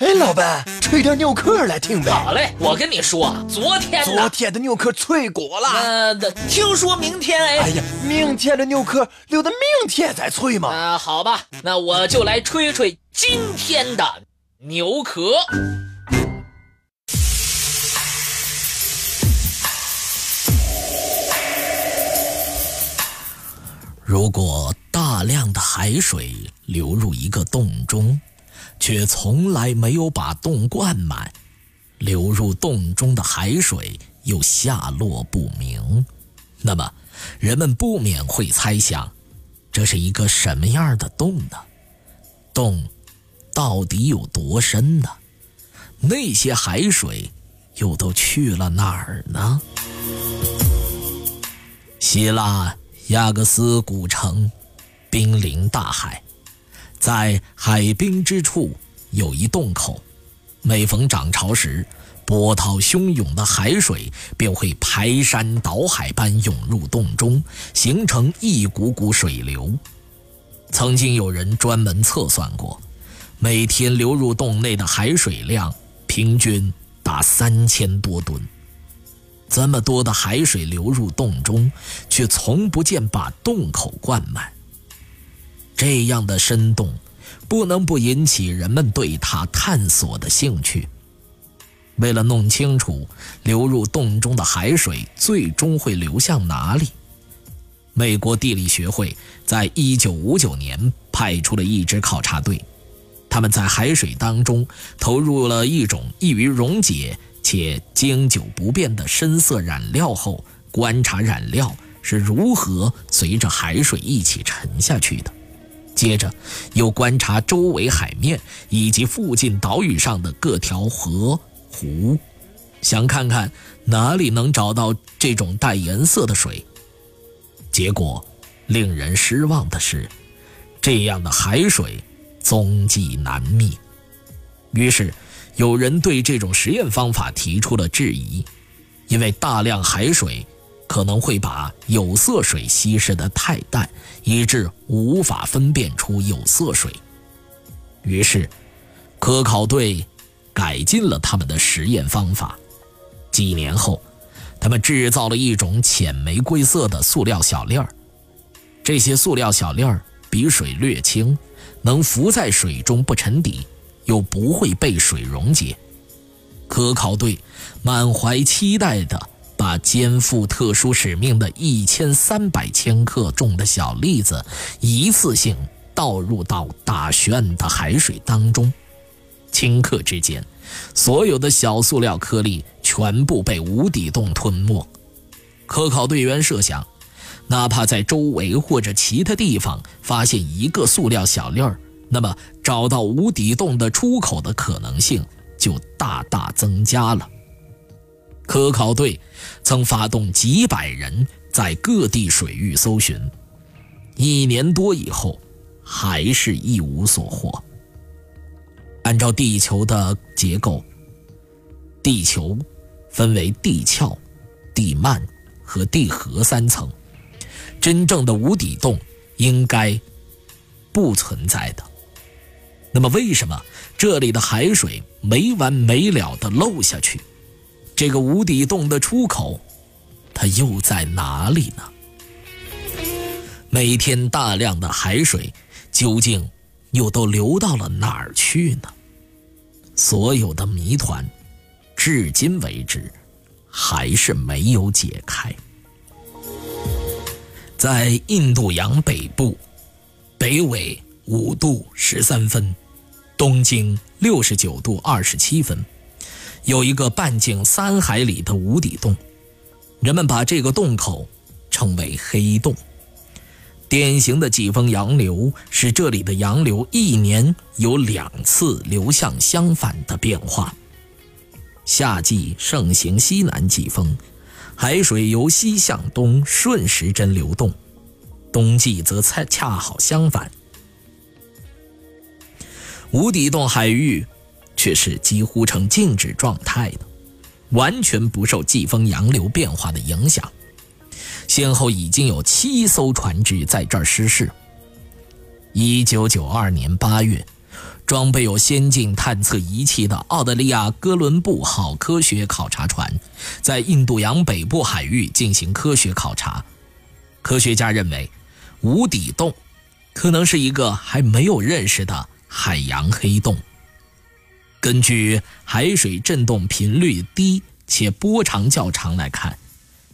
哎，老板，吹点牛壳来听呗。好嘞，我跟你说，昨天昨天的牛壳脆过了。呃，听说明天哎。哎呀，明天的牛壳留到明天再吹嘛。啊，好吧，那我就来吹吹今天的牛壳。如果大量的海水流入一个洞中。却从来没有把洞灌满，流入洞中的海水又下落不明，那么人们不免会猜想，这是一个什么样的洞呢？洞到底有多深呢？那些海水又都去了哪儿呢？希腊亚格斯古城濒临大海。在海滨之处有一洞口，每逢涨潮时，波涛汹涌的海水便会排山倒海般涌入洞中，形成一股股水流。曾经有人专门测算过，每天流入洞内的海水量平均达三千多吨。这么多的海水流入洞中，却从不见把洞口灌满。这样的深洞，不能不引起人们对它探索的兴趣。为了弄清楚流入洞中的海水最终会流向哪里，美国地理学会在一九五九年派出了一支考察队，他们在海水当中投入了一种易于溶解且经久不变的深色染料后，观察染料是如何随着海水一起沉下去的。接着，又观察周围海面以及附近岛屿上的各条河湖，想看看哪里能找到这种带颜色的水。结果，令人失望的是，这样的海水踪迹难觅。于是，有人对这种实验方法提出了质疑，因为大量海水。可能会把有色水稀释的太淡，以致无法分辨出有色水。于是，科考队改进了他们的实验方法。几年后，他们制造了一种浅玫瑰色的塑料小粒儿。这些塑料小粒儿比水略轻，能浮在水中不沉底，又不会被水溶解。科考队满怀期待的。把肩负特殊使命的一千三百千克重的小粒子一次性倒入到大轩的海水当中，顷刻之间，所有的小塑料颗粒全部被无底洞吞没。科考队员设想，哪怕在周围或者其他地方发现一个塑料小粒儿，那么找到无底洞的出口的可能性就大大增加了。科考队曾发动几百人在各地水域搜寻，一年多以后，还是一无所获。按照地球的结构，地球分为地壳、地幔和地核三层，真正的无底洞应该不存在的。那么，为什么这里的海水没完没了地漏下去？这个无底洞的出口，它又在哪里呢？每天大量的海水究竟又都流到了哪儿去呢？所有的谜团，至今为止还是没有解开。在印度洋北部，北纬五度十三分，东经六十九度二十七分。有一个半径三海里的无底洞，人们把这个洞口称为“黑洞”。典型的季风洋流使这里的洋流一年有两次流向相反的变化。夏季盛行西南季风，海水由西向东顺时针流动；冬季则恰恰好相反。无底洞海域。却是几乎呈静止状态的，完全不受季风洋流变化的影响。先后已经有七艘船只在这儿失事。一九九二年八月，装备有先进探测仪器的澳大利亚哥伦布号科学考察船，在印度洋北部海域进行科学考察。科学家认为，无底洞可能是一个还没有认识的海洋黑洞。根据海水振动频率低且波长较长来看，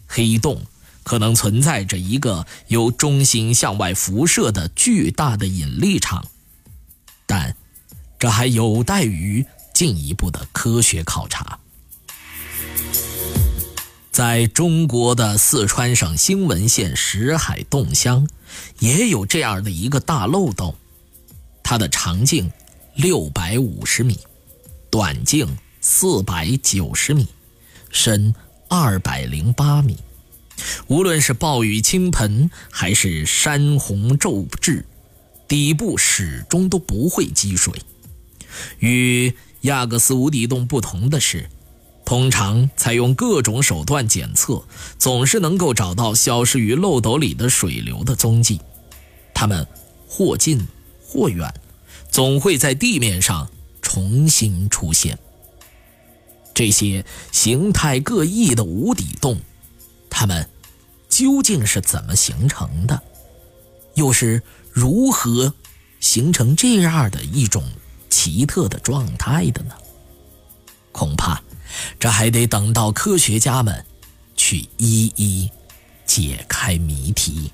黑洞可能存在着一个由中心向外辐射的巨大的引力场，但这还有待于进一步的科学考察。在中国的四川省兴文县石海洞乡，也有这样的一个大漏洞，它的长径六百五十米，短径四百九十米，深二百零八米。无论是暴雨倾盆，还是山洪骤至，底部始终都不会积水。与亚格斯无底洞不同的是。通常采用各种手段检测，总是能够找到消失于漏斗里的水流的踪迹。它们或近或远，总会在地面上重新出现。这些形态各异的无底洞，它们究竟是怎么形成的？又是如何形成这样的一种奇特的状态的呢？恐怕。这还得等到科学家们去一一解开谜题。